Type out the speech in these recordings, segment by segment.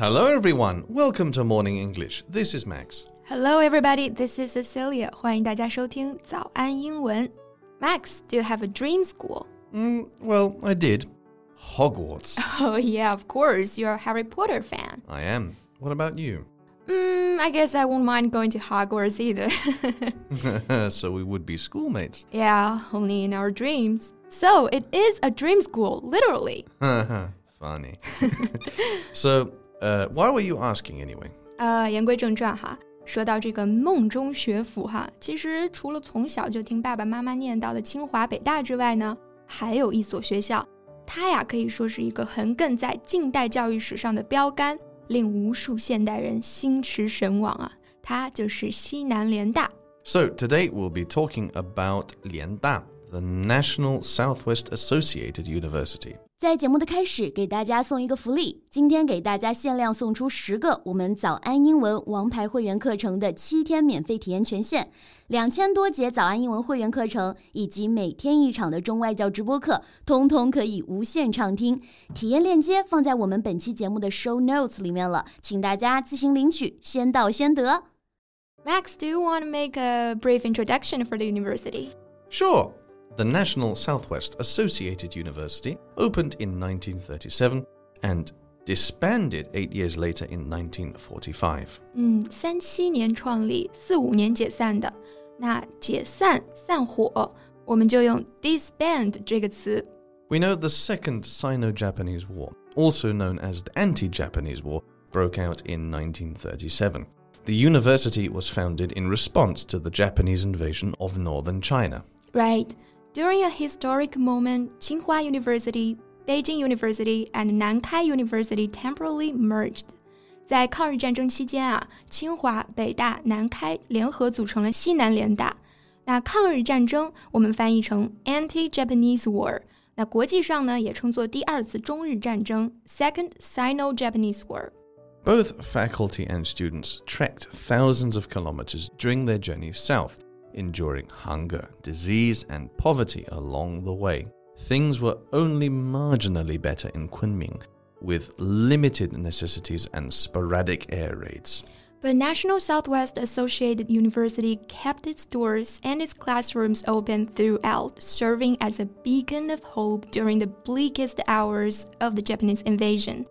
Hello, everyone. Welcome to Morning English. This is Max. Hello, everybody. This is Cecilia. 欢迎大家收听早安英文。Max, do you have a dream school? Mm, well, I did. Hogwarts. Oh yeah, of course. You're a Harry Potter fan. I am. What about you? Mm, I guess I won't mind going to Hogwarts either. so we would be schoolmates. yeah, only in our dreams. So it is a dream school, literally. Funny. so, uh, why were you asking anyway? 呃，言归正传哈，说到这个梦中学府哈，其实除了从小就听爸爸妈妈念叨的清华、北大之外呢，还有一所学校，它呀可以说是一个横亘在近代教育史上的标杆，令无数现代人心驰神往啊！它就是西南联大。 So, today we'll be talking about Lianda, the National Southwest Associated University. 在节目的开始，给大家送一个福利，今天给大家限量送出十个我们早安英文王牌会员课程的七天免费体验权限，两千多节早安英文会员课程以及每天一场的中外教直播课，通通可以无限畅听。体验链接放在我们本期节目的 show notes 里面了，请大家自行领取，先到先得。Max, do you want to make a brief introduction for the university? Sure. The National Southwest Associated University opened in 1937 and disbanded eight years later in 1945. 嗯，三七年创立，四五年解散的。那解散、散伙，我们就用 disband 这个词。 We know the Second Sino Japanese War, also known as the Anti Japanese War, broke out in 1937. The university was founded in response to the Japanese invasion of northern China. Right. During a historic moment, Tsinghua University, Beijing University, and Nankai University temporarily merged. 在抗日战争期间啊，清华、北大、南开联合组成了西南联大。那抗日战争我们翻译成 Anti-Japanese War，那国际上呢也称作第二次中日战争 （Second Sino-Japanese War）。 Both faculty and students trekked thousands of kilometers during their journeys south, enduring hunger, disease, and poverty along the way. Things were only marginally better in Kunming, with limited necessities and sporadic air raids. But National Southwest Associated University kept its doors and its classrooms open throughout, serving as a beacon of hope during the bleakest hours of the Japanese invasion.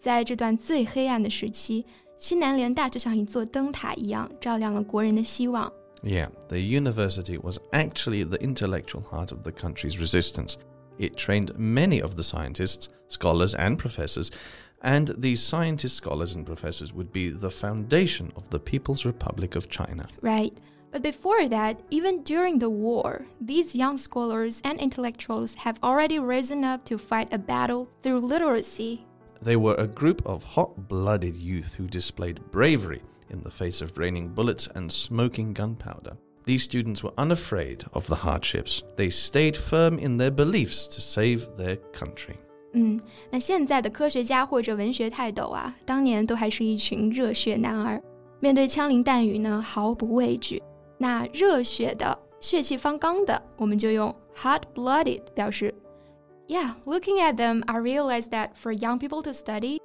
在这段最黑暗的时期，西南联大就像一座灯塔一样，照亮了国人的希望。 Yeah, the university was actually the intellectual heart of the country's resistance. It trained many of the scientists, scholars, and professors, and these scientists, scholars, and professors would be the foundation of the People's Republic of China. Right. But before that, even during the war, these young scholars and intellectuals have already risen up to fight a battle through literacy. They were a group of hot blooded youth who displayed bravery in the face of raining bullets and smoking gunpowder. These students were unafraid of the hardships. They stayed firm in their beliefs to save their country. 嗯，那现在的科学家或者文学泰斗啊，当年都还是一群热血男儿，面对枪林弹雨呢毫不畏惧。那热血的、血气方刚的，我们就用 hot-blooded 表示。 yeah, looking at them, I realized that for young people to study,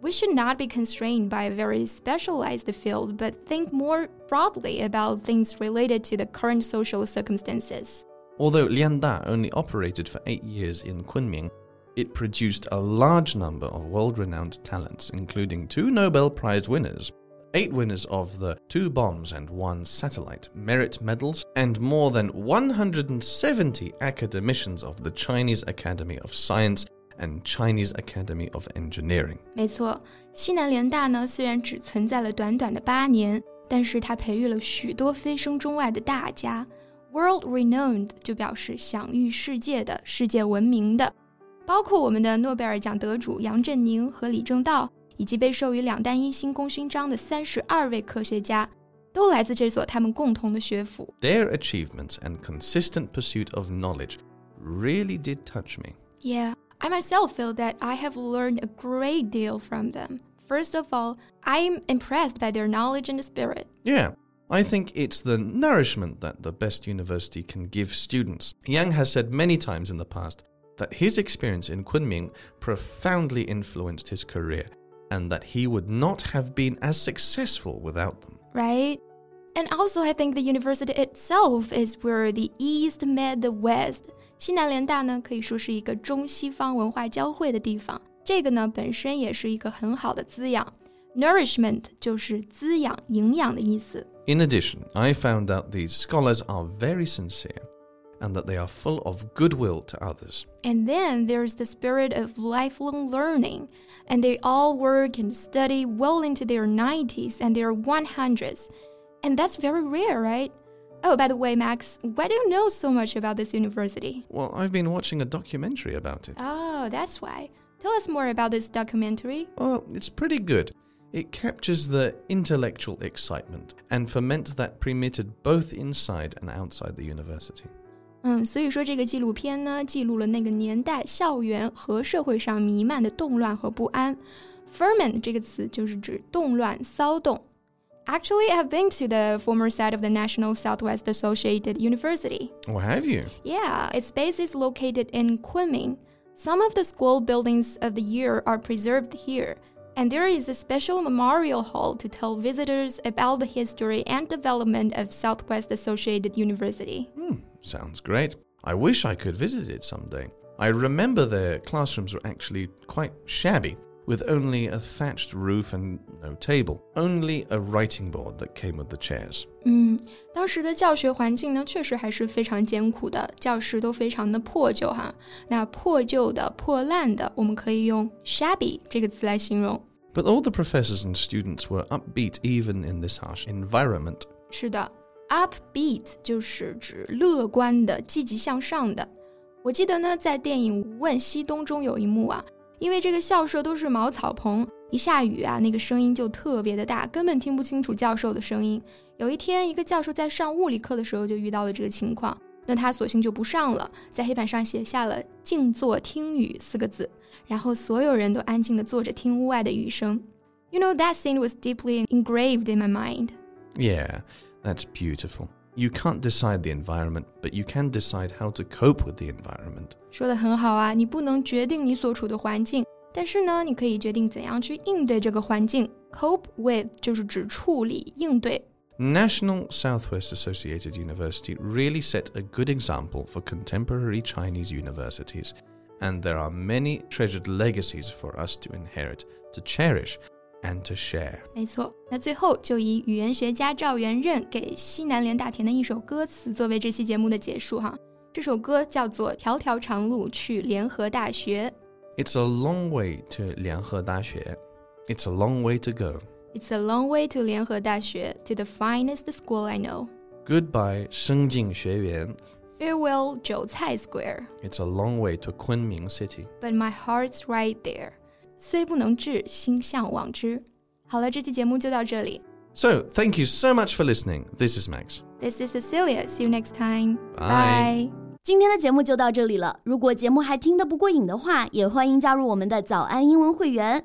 we should not be constrained by a very specialized field, but think more broadly about things related to the current social circumstances. Although Lianda only operated for eight years in Kunming, it produced a large number of world renowned talents, including two Nobel Prize winners, eight winners of the Two Bombs and One Satellite merit medals, and more than 170 academicians of the Chinese Academy of Science and Chinese Academy of Engineering. 没错，西南联大呢虽然只存在了短短的八年，但是它培育了许多飞升中外的大家。World renowned 就表示享誉世界的、世界闻名的，包括我们的诺贝尔奖得主杨振宁和李政道， 以及被授予两弹一星功勋章的三十二位科学家，都来自这所他们共同的学府。 Their achievements and consistent pursuit of knowledge really did touch me. Yeah, I myself feel that I have learned a great deal from them. First of all, I'm impressed by their knowledge and spirit. Yeah, I think it's the nourishment that the best university can give students. Yang has said many times in the past that his experience in Kunming profoundly influenced his career. and that he would not have been as successful without them. Right? And also, I think the university itself is where the East met the West. 西南联大呢，可以说是一个中西方文化交汇的地方。这个呢，本身也是一个很好的滋养。Nourishment 就是滋养、营养的意思。In addition, I found out these scholars are very sincere and that they are full of goodwill to others. And then there's the spirit of lifelong learning, and they all work and study well into their 90s and their 100s. And that's very rare, right? Oh, by the way, Max, why do you know so much about this university? Well, I've been watching a documentary about it. Oh, that's why. Tell us more about this documentary. Well, it's pretty good. It captures the intellectual excitement and ferment that permitted both inside and outside the university. 嗯，所以说这个纪录片呢，记录了那个年代校园和社会上弥漫的动乱和不安。Ferment 这个词就是指动乱、骚动。Actually, I've been to the former site of the National Southwest Associated University. Oh, have you? Yeah, its base is located in Kunming. Some of the school buildings of the year are preserved here, and there is a special memorial hall to tell visitors about the history and development of Southwest Associated University. Hmm, sounds great. I wish I could visit it someday. I remember their classrooms were actually quite shabby with only a thatched roof and no table, only a writing board that came with the chairs. 嗯，当时的教学环境呢，确实还是非常艰苦的，教室都非常的破旧哈。那破旧的、破烂的，我们可以用 shabby 这个词来形容。But all the professors and students were upbeat even in this harsh environment. 是的 ，upbeat 就是指乐观的、积极向上的。我记得呢，在电影《无问西东》中有一幕啊，因为这个校舍都是茅草棚，一下雨啊，那个声音就特别的大，根本听不清楚教授的声音。有一天，一个教授在上物理课的时候就遇到了这个情况，那他索性就不上了，在黑板上写下了“静坐听雨”四个字，然后所有人都安静的坐着听屋外的雨声。You know that scene was deeply engraved in my mind. Yeah, that's beautiful. You can't decide the environment, but you can decide how to cope with the environment. 说的很好啊，你不能决定你所处的环境，但是呢，你可以决定怎样去应对这个环境。Cope with 就是指处理、应对。National Southwest Associated University really set a good example for contemporary Chinese universities, and there are many treasured legacies for us to inherit, to cherish, and to share. 没错，那最后就以语言学家赵元任给西南联大填的一首歌词作为这期节目的结束哈。这首歌叫做《条条长路去联合大学》。 It's a long way to Lianhe Daxue. It's a long way to go. It's a long way to 联合大学 to the finest school I know. Goodbye, Shengjing Xueyuan. Farewell, 韭菜 Square. It's a long way to Kunming City. But my heart's right there. 虽不能至，心向往之。好了，这期节目就到这里。So, thank you so much for listening. This is Max. This is Cecilia. See you next time. Bye. 今天的节目就到这里了。如果节目还听得不过瘾的话，也欢迎加入我们的早安英文会员。